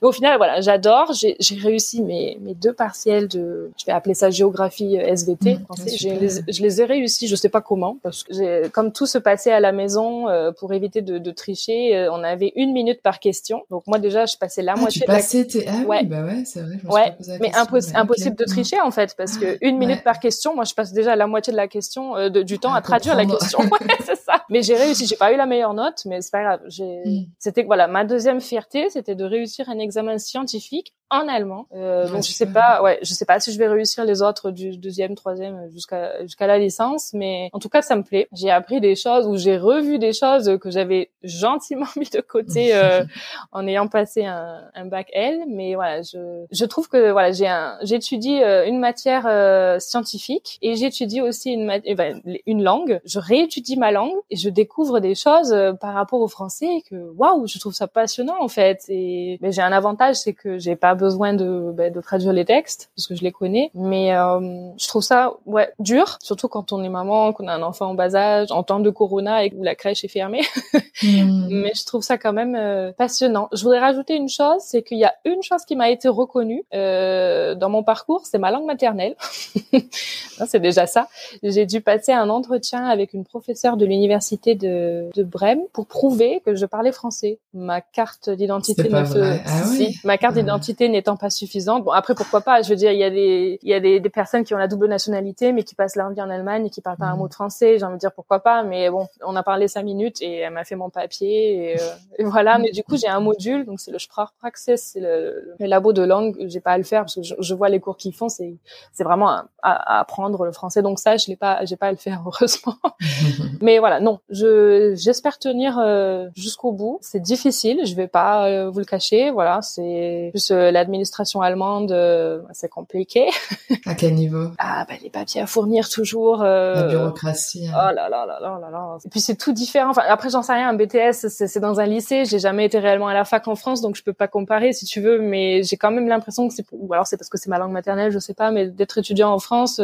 Et au final voilà, j'adore. J'ai réussi mes, mes deux partiels de, je vais appeler ça géographie euh, SVT. Mmh, je les ai réussi. Je sais pas comment parce que comme tout se passait à la maison euh, pour éviter de, de tricher, euh, on avait une minute par question. Donc moi déjà je passais la ah, moitié. Tu passais tes... ah, ouais. Oui, bah ouais, c'est vrai. Je ouais, mais impossible de tricher en fait parce que une minute par question, moi je passe déjà la moitié de la question de, du temps à traduire la question. c'est ça. Mais j'ai réussi. J'ai pas eu la meilleure note, mais c'est pas grave. J'ai, mm. c'était voilà, ma deuxième fierté, c'était de réussir un examen scientifique en allemand. Euh, donc je sais pas, ouais, je sais pas si je vais réussir les autres du deuxième, troisième jusqu'à jusqu'à la licence, mais en tout cas ça me plaît. J'ai appris des choses ou j'ai revu des choses que j'avais gentiment mis de côté euh, en ayant passé un, un, bac L. Mais voilà, je je trouve que voilà j'ai un j'étudie euh, une matière euh, scientifique et j'étudie aussi une eh ben, une langue. Je réétudie ma langue et je découvre des choses euh, par rapport au français que waouh, je trouve ça passionnant en fait. Et mais j'ai un avantage, c'est que j'ai pas besoin de, ben, de traduire les textes parce que je les connais. Mais euh, je trouve ça ouais dur, surtout quand on est maman, qu'on a un enfant en bas âge, en temps de corona et que la crèche est fermée. Hmm. Mais je trouve ça quand même euh, passionnant. Je voudrais rajouter une chose, c'est qu'il y a une chose qui m'a été reconnue euh, dans mon parcours, c'est ma langue maternelle. c'est déjà ça. J'ai dû passer un entretien avec une professeure de l'université de, de Brême pour prouver que je parlais français. Ma carte d'identité ne ah ma carte d'identité n'étant pas suffisante. Bon après pourquoi pas? Je veux dire il y a des il y a des, des, personnes qui ont la double nationalité mais qui passent leur vie en Allemagne et qui parlent pas un mhm. mot de français. J'ai envie de dire pourquoi pas? Mais bon on a parlé cinq minutes et elle m'a fait mon papier et, euh, voilà. Mais du coup j'ai un module donc c'est le Sprachpraxis, c'est le, le, labo de langue. J'ai pas à le faire parce que je, vois les cours qu'ils font. C'est c'est vraiment à, à, apprendre le français. Donc ça je l'ai pas j'ai pas à le faire heureusement. mais voilà non je j'espère tenir euh, jusqu'au bout. C'est difficile. Je vais pas euh, vous le cacher. Voilà c'est plus euh, l'administration allemande, euh, c'est compliqué. à quel niveau? Ah bah les papiers à fournir toujours. Euh, La bureaucratie. Hein. Oh là là là là là là. Et puis c'est tout différent. Enfin après j'en sais rien. Un BTS c'est dans un lycée. J'ai jamais été réellement à la fac en France donc je peux pas comparer si tu veux. Mais j'ai quand même l'impression que c'est ou alors c'est parce que c'est ma langue maternelle, je sais pas. Mais d'être étudiant en France,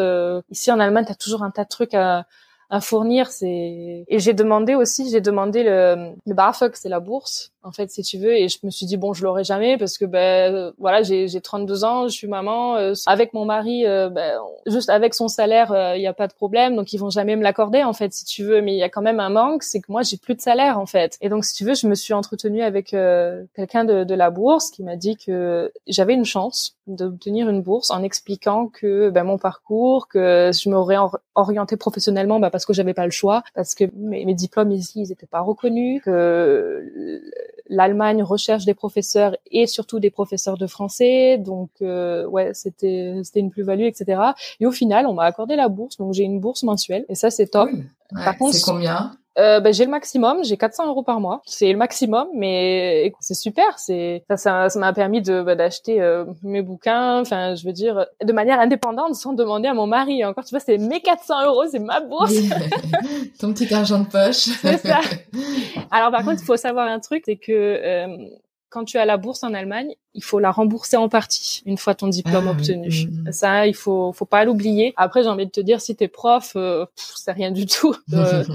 ici en Allemagne, t'as toujours un tas de trucs à à fournir. C'est et j'ai demandé aussi, j'ai demandé le, le BAföG, c'est la bourse en fait, si tu veux. Et je me suis dit bon, je l'aurai jamais parce que ben voilà, j'ai j'ai 32 ans, je suis maman euh, avec mon mari, euh, ben, juste avec son salaire, euh, il y a pas de problème, donc ils vont jamais me l'accorder en fait, si tu veux. Mais il y a quand même un manque, c'est que moi j'ai plus de salaire en fait. Et donc si tu veux, je me suis entretenue avec quelqu'un de, de la bourse qui m'a dit que j'avais une chance d'obtenir une bourse en expliquant que ben, mon parcours, que je m'aurais orientée professionnellement ben, parce que j'avais pas le choix, parce que mes, mes diplômes ici ils étaient pas reconnus, que l'Allemagne recherche des professeurs et surtout des professeurs de français. Donc euh, ouais, c'était c'était une plus-value, etc. Et au final, on m'a accordé la bourse, donc j'ai une bourse mensuelle et ça c'est top. Par contre, c'est combien? Euh, ben, j'ai le maximum, j'ai 400 euros par mois. C'est le maximum, mais c'est super. C'est ça, ça m'a permis de bah, d'acheter euh, mes bouquins. Enfin, je veux dire, de manière indépendante, sans demander à mon mari. Encore, tu vois, c'est mes 400 euros, c'est ma bourse. Ton petit argent de poche. c'est ça. Alors, par contre, il faut savoir un truc, c'est que euh, quand tu as la bourse en Allemagne, il faut la rembourser en partie une fois ton diplôme ah obtenu. Ça, il faut, faut pas l'oublier. Après, j'ai envie de te dire, si t'es prof, euh, c'est rien du tout de,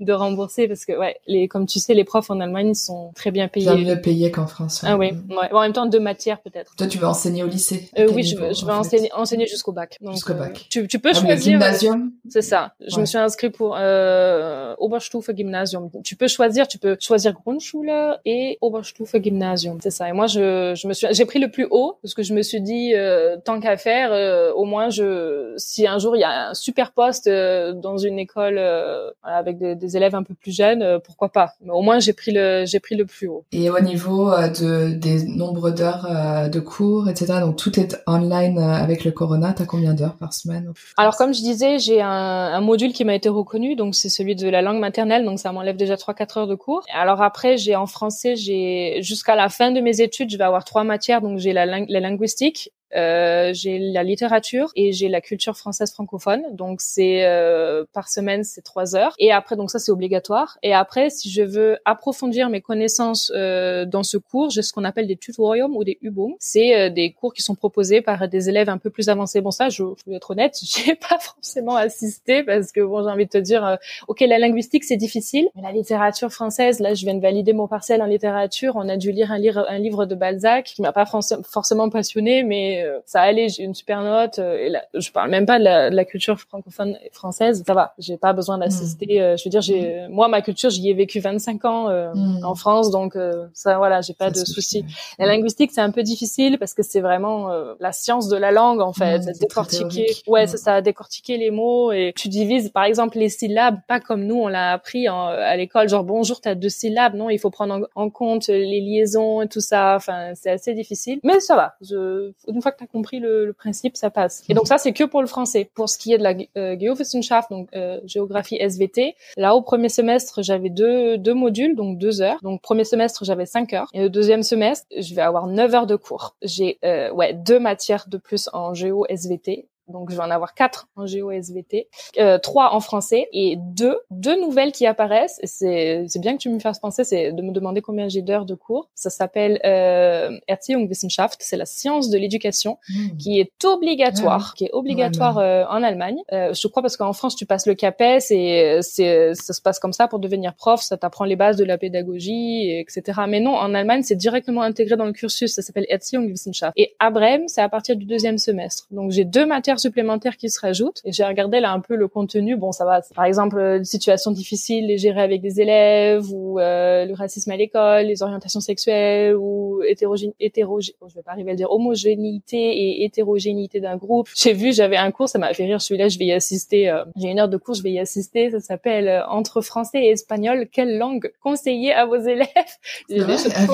de, rembourser parce que, ouais, les, comme tu sais, les profs en Allemagne sont très bien payés. Bien mieux payés qu'en France. Ah oui, ouais. en même temps, deux matières peut-être. Toi, tu veux enseigner au lycée? Euh, Oui, je veux, je veux enseigner, enseigner jusqu'au bac. Jusqu'au bac. Euh, tu, tu peux ah, choisir. gymnasium? C'est ça. Je me suis inscrit pour euh, Oberstufe Gymnasium. Tu peux choisir, tu peux choisir Grundschule et Oberstufe Gymnasium. C'est ça. Et moi, je, je me suis, j'ai pris le plus haut parce que je me suis dit euh, tant qu'à faire, euh, au moins je, si un jour il y a un super poste euh, dans une école avec des, des, élèves un peu plus jeunes, pourquoi pas. Mais au moins j'ai pris le, j'ai pris le plus haut. Et au niveau de des nombres d'heures de cours, etc. Donc tout est online avec le Corona. T'as combien d'heures par semaine Alors comme je disais, j'ai un, un module qui m'a été reconnu, donc c'est celui de la langue maternelle, donc ça m'enlève déjà 3-4 heures de cours. Alors après, j'ai en français, j'ai jusqu'à la fin de mes études, je vais avoir trois donc j'ai la, la linguistique, euh, j'ai la littérature et j'ai la culture française francophone. Donc c'est euh, par semaine c'est trois heures. Et après donc ça c'est obligatoire. Et après si je veux approfondir mes connaissances euh, dans ce cours, j'ai ce qu'on appelle des tutoriums ou des Übungen. C'est euh, des cours qui sont proposés par des élèves un peu plus avancés. Bon ça je, je vais être honnête, j'ai pas forcément assisté parce que bon j'ai envie de te dire euh, ok la linguistique c'est difficile, mais la littérature française là je viens de valider mon partiel en littérature. On a dû lire un, livre, un livre de Balzac qui m'a pas forcément passionné mais mais ça allait, j'ai une super note. et là, je parle même pas de la, culture francophone française, ça va. J'ai pas besoin d'assister. Mm. je veux dire, j'ai, moi, ma culture, j'y ai vécu 25 ans mm. en France, donc ça, voilà, j'ai pas de soucis. La linguistique, c'est un peu difficile parce que c'est vraiment la science de la langue en fait, décortiquer. Ouais, c'est ça, décortiquer les mots et tu divises par exemple les syllabes, pas comme nous on l'a appris à l'école, genre bonjour, t'as deux syllabes, non, il faut prendre en, compte les liaisons et tout ça. Enfin, c'est assez difficile, mais ça va. Je, une fois que t'as compris le, principe, ça passe. Et donc ça, c'est que pour le français. Pour ce qui est de la euh, donc euh, géographie SVT, là au premier semestre, j'avais deux modules, donc deux heures. Donc premier semestre, j'avais cinq heures, et le deuxième semestre, je vais avoir neuf heures de cours. J'ai euh, deux matières de plus en géo SVT donc je vais en avoir quatre en géo SVT, euh, trois en français et deux deux nouvelles qui apparaissent. C'est c'est bien que tu me fasses penser, c'est de me demander combien j'ai d'heures de cours. Ça s'appelle euh, Erziehungswissenschaft, c'est la science de l'éducation mmh. qui est obligatoire, qui est obligatoire euh, en Allemagne. Euh, je crois parce qu'en France tu passes le CAPES et c'est ça se passe comme ça pour devenir prof, ça t'apprend les bases de la pédagogie, etc. Mais non, en Allemagne c'est directement intégré dans le cursus. Ça s'appelle Erziehungswissenschaft. Et à Brême c'est à partir du deuxième semestre. Donc j'ai deux matières supplémentaires qui se rajoutent. Et j'ai regardé là un peu le contenu. Bon, ça va. Par exemple, euh, une situation difficile les gérer avec des élèves ou euh, le racisme à l'école, les orientations sexuelles ou hétérogène, hétérogène, je vais pas arriver à le dire, homogénéité et hétérogénéité d'un groupe. J'ai vu, j'avais un cours, ça m'a fait rire. Celui-là, je vais y assister. Euh, j'ai une heure de cours, je vais y assister. Ça s'appelle entre français et espagnol, quelle langue conseiller à vos élèves?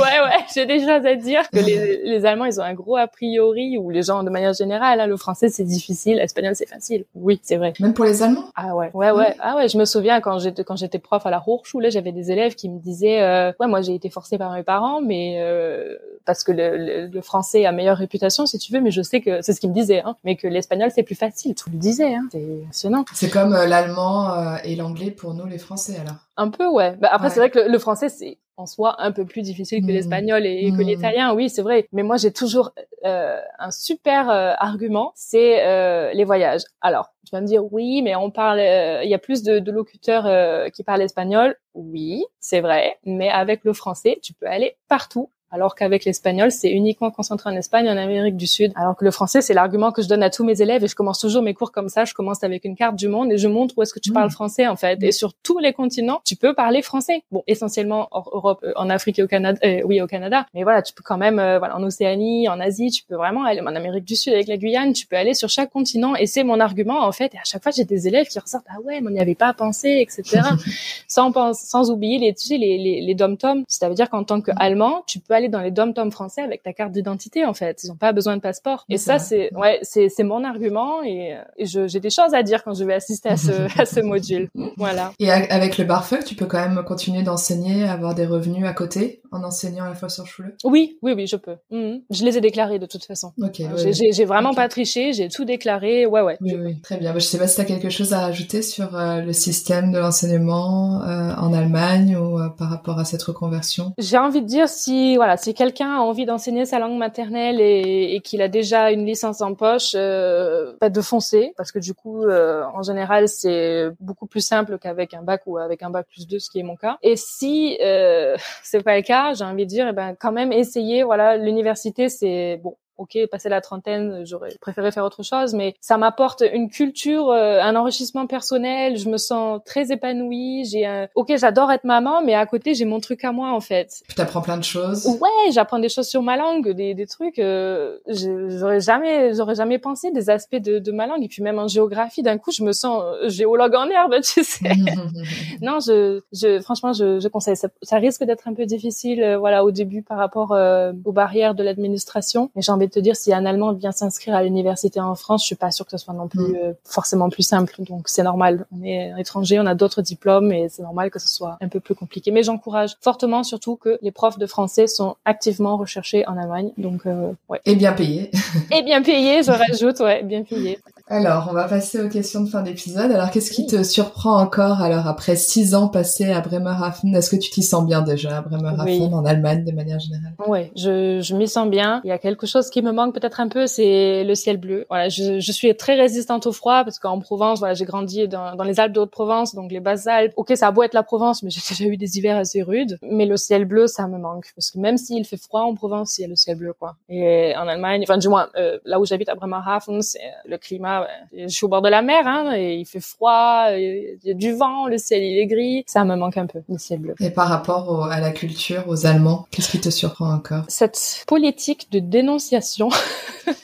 Ouais, ouais. J'ai des choses à dire que les, les Allemands, ils ont un gros a priori ou les gens de manière générale. Hein, le français, c'est difficile difficile, l'espagnol c'est facile. Oui, c'est vrai. Même pour les Allemands? Ah ouais, ouais, ouais. Ah ouais, je me souviens quand j'étais quand j'étais prof à la Hochschule, j'avais des élèves qui me disaient, euh, ouais, moi j'ai été forcée par mes parents, mais euh, parce que le, le, français a meilleure réputation, si tu veux, mais je sais que c'est ce qu'ils me disaient, hein, mais que l'espagnol c'est plus facile. Tout le disait, hein. C'est impressionnant. C'est comme euh, l'allemand euh, et l'anglais pour nous les Français alors. Un peu, ouais. Bah, après, c'est vrai que le, le français, c'est en soi un peu plus difficile que mmh. l'espagnol et, que mmh. l'italien, oui, c'est vrai. Mais moi, j'ai toujours euh, un super euh, argument, c'est euh, les voyages. Alors, tu vas me dire, oui, mais on parle, il y a plus de, de locuteurs qui parlent espagnol. Oui, c'est vrai. Mais avec le français, tu peux aller partout alors qu'avec l'espagnol, c'est uniquement concentré en Espagne, en Amérique du Sud. Alors que le français, c'est l'argument que je donne à tous mes élèves et je commence toujours mes cours comme ça. Je commence avec une carte du monde et je montre où est-ce que tu parles mmh. français en fait. Et sur tous les continents, tu peux parler français. Bon, essentiellement hors Europe, euh, en Afrique et au Canada, euh, oui au Canada. Mais voilà, tu peux quand même, euh, voilà, en Océanie, en Asie, tu peux vraiment aller en Amérique du Sud avec la Guyane, tu peux aller sur chaque continent. Et c'est mon argument en fait. Et à chaque fois, j'ai des élèves qui ressortent ah ouais, mais on n'y avait pas pensé, etc. sans sans oublier les, tu sais, les les, les dom-tom. Ça veut dire qu'en tant qu'allemand, tu peux aller dans les dom-tom français avec ta carte d'identité en fait. Ils n'ont pas besoin de passeport. Et ça, c'est ouais, c'est c'est mon argument et, et j'ai des choses à dire quand je vais assister à ce à ce module. Voilà. Et avec le BARFEUG, tu peux quand même continuer d'enseigner, avoir des revenus à côté en enseignant à la fois sur Schule. Oui, oui, oui, je peux. Mhm. Je les ai déclarés de toute façon. Ok. j'ai vraiment pas triché, j'ai tout déclaré. Ouais, ouais. Oui, oui, très bien. Je sais pas si tu as quelque chose à rajouter sur euh, le système de l'enseignement euh, en Allemagne ou euh, par rapport à cette reconversion? J'ai envie de dire si voilà, si quelqu'un a envie d'enseigner sa langue maternelle et, qu'il a déjà une licence en poche, euh, pas de foncer parce que du coup, euh, en général, c'est beaucoup plus simple qu'avec un bac ou avec un bac plus 2, ce qui est mon cas. Et si euh, c'est pas le cas, j'ai envie de dire, eh ben quand même essayer. Voilà, l'université, c'est bon, ok, passer la trentaine, j'aurais préféré faire autre chose, mais ça m'apporte une culture, euh, un enrichissement personnel. Je me sens très épanouie. J'ai un, ok, j'adore être maman, mais à côté j'ai mon truc à moi en fait. Tu apprends plein de choses. Ouais, j'apprends des choses sur ma langue, des, des trucs. Euh, j'aurais jamais, j'aurais jamais pensé des aspects de, de, ma langue. Et puis même en géographie, d'un coup, je me sens euh, géologue en herbe, tu sais. non, je, je, franchement, je, je conseille. Ça, ça risque d'être un peu difficile, euh, voilà, au début par rapport aux barrières de l'administration. Mais j'ai envie te dire, si un Allemand vient s'inscrire à l'université en France, je suis pas sûre que ce soit non plus mm. euh, forcément plus simple. Donc c'est normal. On est étranger, on a d'autres diplômes et c'est normal que ce soit un peu plus compliqué. Mais j'encourage fortement surtout que les profs de français sont activement recherchés en Allemagne. Donc euh, ouais. Et bien payés. et bien payés, je rajoute, ouais, bien payés. Alors, on va passer aux questions de fin d'épisode. Alors, qu'est-ce qui te surprend encore alors après six ans passés à Bremerhaven Est-ce que tu t'y sens bien déjà à Bremerhaven en Allemagne de manière générale? Oui, je, je m'y sens bien. Il y a quelque chose qui me manque peut-être un peu, c'est le ciel bleu. Voilà, je, je suis très résistante au froid parce qu'en Provence, voilà, j'ai grandi dans, dans les Alpes de Haute-Provence, donc les basses Alpes. Ok, ça a beau être la Provence, mais j'ai déjà eu des hivers assez rudes. Mais le ciel bleu, ça me manque parce que même s'il fait froid en Provence, il y a le ciel bleu, quoi. Et en Allemagne, enfin du moins euh, là où j'habite à Bremerhaven, c'est le climat. Je suis au bord de la mer, hein, et il fait froid, il y a du vent, le ciel il est gris. Ça me manque un peu le ciel bleu. Et par rapport à la culture, aux Allemands, qu'est-ce qui te surprend encore? Cette politique de dénonciation.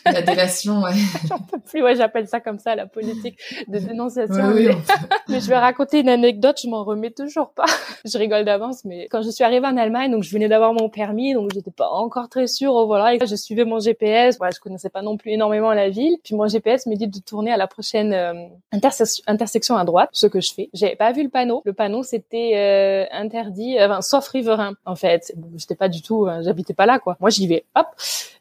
La délation, ouais. J'en peux plus, ouais, j'appelle ça comme ça, la politique de dénonciation. mais... mais... je vais raconter une anecdote, je m'en remets toujours pas. je rigole d'avance, mais quand je suis arrivée en Allemagne, donc je venais d'avoir mon permis, donc j'étais pas encore très sûre, oh, voilà, et je suivais mon GPS, voilà, je connaissais pas non plus énormément la ville, puis mon GPS me dit de tourner à la prochaine euh, intersection à droite, ce que je fais. J'avais pas vu le panneau. Le panneau, c'était euh, interdit, enfin, sauf riverain, en fait. J'étais pas du tout, euh, j'habitais pas là, quoi. Moi, j'y vais, hop,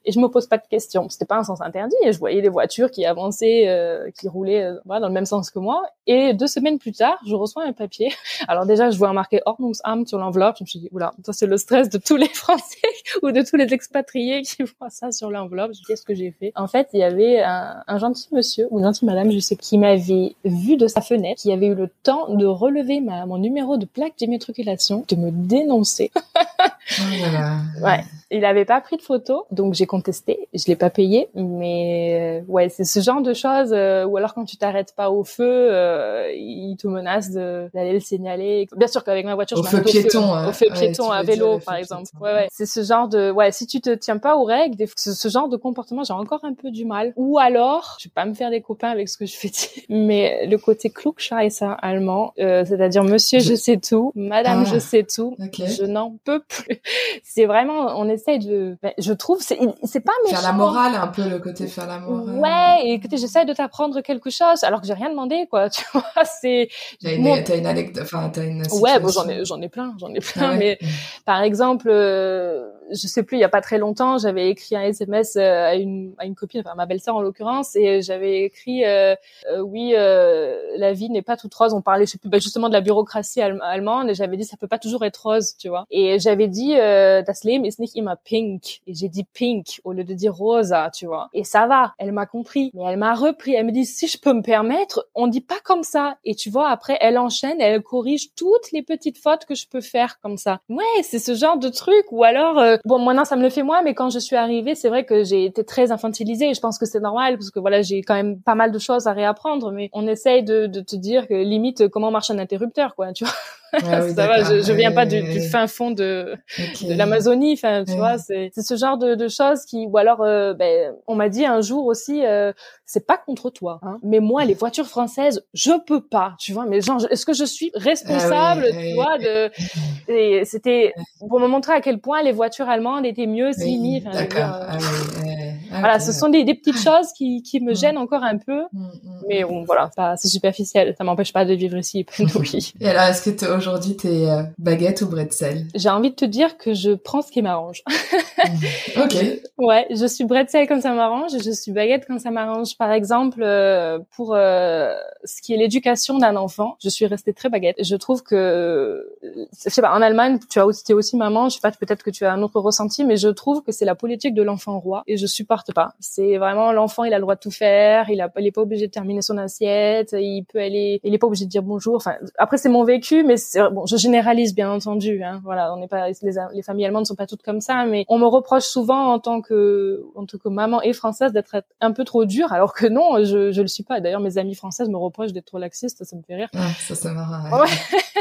et je me pose pas de questions. C'était pas un sens interdit, et je voyais les voitures qui avançaient, qui roulaient voilà, dans le même sens que moi. Et deux semaines plus tard, je reçois un papier. Alors déjà, je vois marqué Ordnungsamt sur l'enveloppe. Je me suis dit, oula, ça c'est le stress de tous les Français ou de tous les expatriés qui voient ça sur l'enveloppe. Je dis, qu'est-ce que j'ai fait? En fait, il y avait un, un, gentil monsieur ou une gentille madame, je sais, qui m'avait vu de sa fenêtre, qui avait eu le temps de relever ma, mon numéro de plaque d'immatriculation, de me dénoncer. oh Ouais. Il avait pas pris de photo, donc j'ai contesté. Je l'ai pas payé, mais euh, ouais, c'est ce genre de choses. Euh, ou alors quand tu t'arrêtes pas au feu, euh, il te menace d'aller le signaler. Bien sûr qu'avec ma voiture, au je feu piéton, au feu, piéton à vélo, par exemple. Ouais, ouais. C'est ce genre de ouais. Si tu te tiens pas aux règles, ce, ce genre de comportement, j'ai encore un peu du mal. Ou alors, je vais pas me faire des copains avec ce que je fais mais le côté klugscheißer allemand, euh, c'est-à-dire Monsieur, je... sais tout, Madame, ah, je sais tout, okay. je n'en peux plus. C'est vraiment, on de, ben, je trouve, c'est, c'est pas méchant. Faire la morale, un peu le côté faire la morale. Ouais, et écoutez, j'essaie de t'apprendre quelque chose, alors que j'ai rien demandé, quoi. Tu vois, c'est. T'as une, t'as une anecdote, enfin, t'as une. Situation. Ouais, bon, j'en ai, j'en ai plein, j'en ai plein, ah ouais. mais par exemple. Euh, je sais plus, il y a pas très longtemps, j'avais écrit un SMS à une, à une copine, enfin ma belle-sœur en l'occurrence, et j'avais écrit euh, euh, oui, euh, la vie n'est pas toute rose. On parlait, je sais plus, bah, justement de la bureaucratie allemande, et j'avais dit ça peut pas toujours être rose, tu vois. Et j'avais dit euh, das Leben ist nicht immer pink, et j'ai dit pink au lieu de dire rosa, tu vois. Et ça va, elle m'a compris, mais elle m'a repris. Elle me dit si je peux me permettre, on dit pas comme ça. Et tu vois, après elle enchaîne, elle corrige toutes les petites fautes que je peux faire comme ça. Ouais, c'est ce genre de truc. Ou alors euh, bon, maintenant ça me le fait moi, mais quand je suis arrivée, c'est vrai que j'ai été très infantilisée. Et je pense que c'est normal parce que voilà, j'ai quand même pas mal de choses à réapprendre. Mais on essaye de, de te dire que limite comment marche un interrupteur, quoi. Tu vois. Ah oui, ça va, je, je viens pas du, du, fin fond de, okay. de l'Amazonie. Enfin, tu vois, c'est ce genre de, de, choses qui, ou alors, euh, ben, on m'a dit un jour aussi, euh, c'est pas contre toi, hein, mais moi, les voitures françaises, je peux pas, tu vois. Mais genre, est-ce que je suis responsable, ah oui, tu vois, de Et c'était pour me montrer à quel point les voitures allemandes étaient mieux Enfin, D'accord. Ah voilà, ce sont des, des, petites choses qui, qui me gênent encore un peu, mm, mais bon, voilà, c'est superficiel. Ça m'empêche pas de vivre ici épanouie. Et alors, est-ce que aujourd'hui t'es euh, baguette ou bretzel? J'ai envie de te dire que je prends ce qui m'arrange. ok. Ouais, je suis bretzel quand ça m'arrange, et je suis baguette quand ça m'arrange. Par exemple, euh, pour euh, ce qui est l'éducation d'un enfant, je suis restée très baguette. Je trouve que, je sais pas, en Allemagne, tu as aussi, es aussi maman. Je sais pas, peut-être que tu as un autre ressenti, mais je trouve que c'est la politique de l'enfant roi, et je supporte pas. C'est vraiment l'enfant, il a le droit de tout faire, il a, il est pas obligé de terminer son assiette, il peut aller, il est pas obligé de dire bonjour. Enfin, après c'est mon vécu, mais bon, je généralise bien entendu. Hein, voilà, on n'est pas, les, les familles allemandes sont pas toutes comme ça, mais on me reproche souvent en tant que, en tant que maman et française d'être un peu trop dure, alors que non, je, je le suis pas. D'ailleurs, mes amies françaises me reprochent d'être trop laxiste, ça me fait rire. Ah, ça, c'est marrant. Ouais.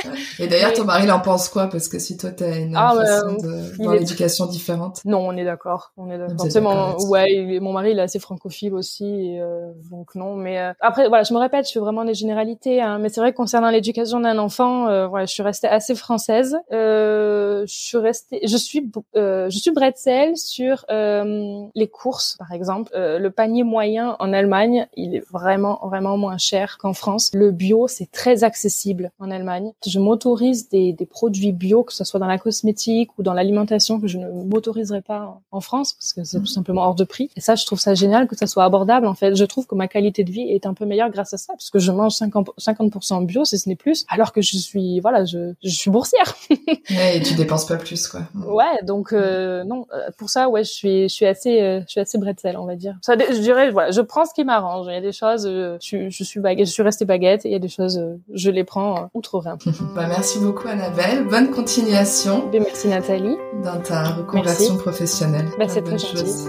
Et d'ailleurs, ton mari, il en pense quoi? Parce que si toi, t'as une ah, façon de l'éducation différente. Non, on est d'accord. On est d'accord. Mon... Ouais, mon mari, il est assez francophile aussi, et, euh, donc non. Mais euh... après, voilà, je me répète, je fais vraiment des généralités. Hein, mais c'est vrai que concernant l'éducation d'un enfant, euh, je suis restée assez française. Je suis restée, je suis, je suis bretzel sur les courses, par exemple. Le panier moyen en Allemagne, il est vraiment, vraiment moins cher qu'en France. Le bio, c'est très accessible en Allemagne. Je m'autorise des, des produits bio, que ce soit dans la cosmétique ou dans l'alimentation, que je ne m'autoriserai pas en France parce que c'est tout simplement hors de prix. Prix. Et ça, je trouve ça génial que ça soit abordable. En fait, je trouve que ma qualité de vie est un peu meilleure grâce à ça, parce que je mange 50%, 50 bio, si ce n'est plus, alors que je suis, voilà, je, je suis boursière. ouais, et tu dépenses pas plus, quoi. Ouais, donc euh, non, euh, pour ça, ouais, je suis, je suis assez, euh, je suis assez bretzel, on va dire. Ça, je dirais, voilà, je prends ce qui m'arrange. Il y a des choses, je, je suis baguette, je suis restée baguette, et il y a des choses, je les prends outre rien. bah, merci beaucoup, Annabelle. Bonne continuation. Et merci, Nathalie. Dans ta reconversion professionnelle. Bah, c'est très gentil.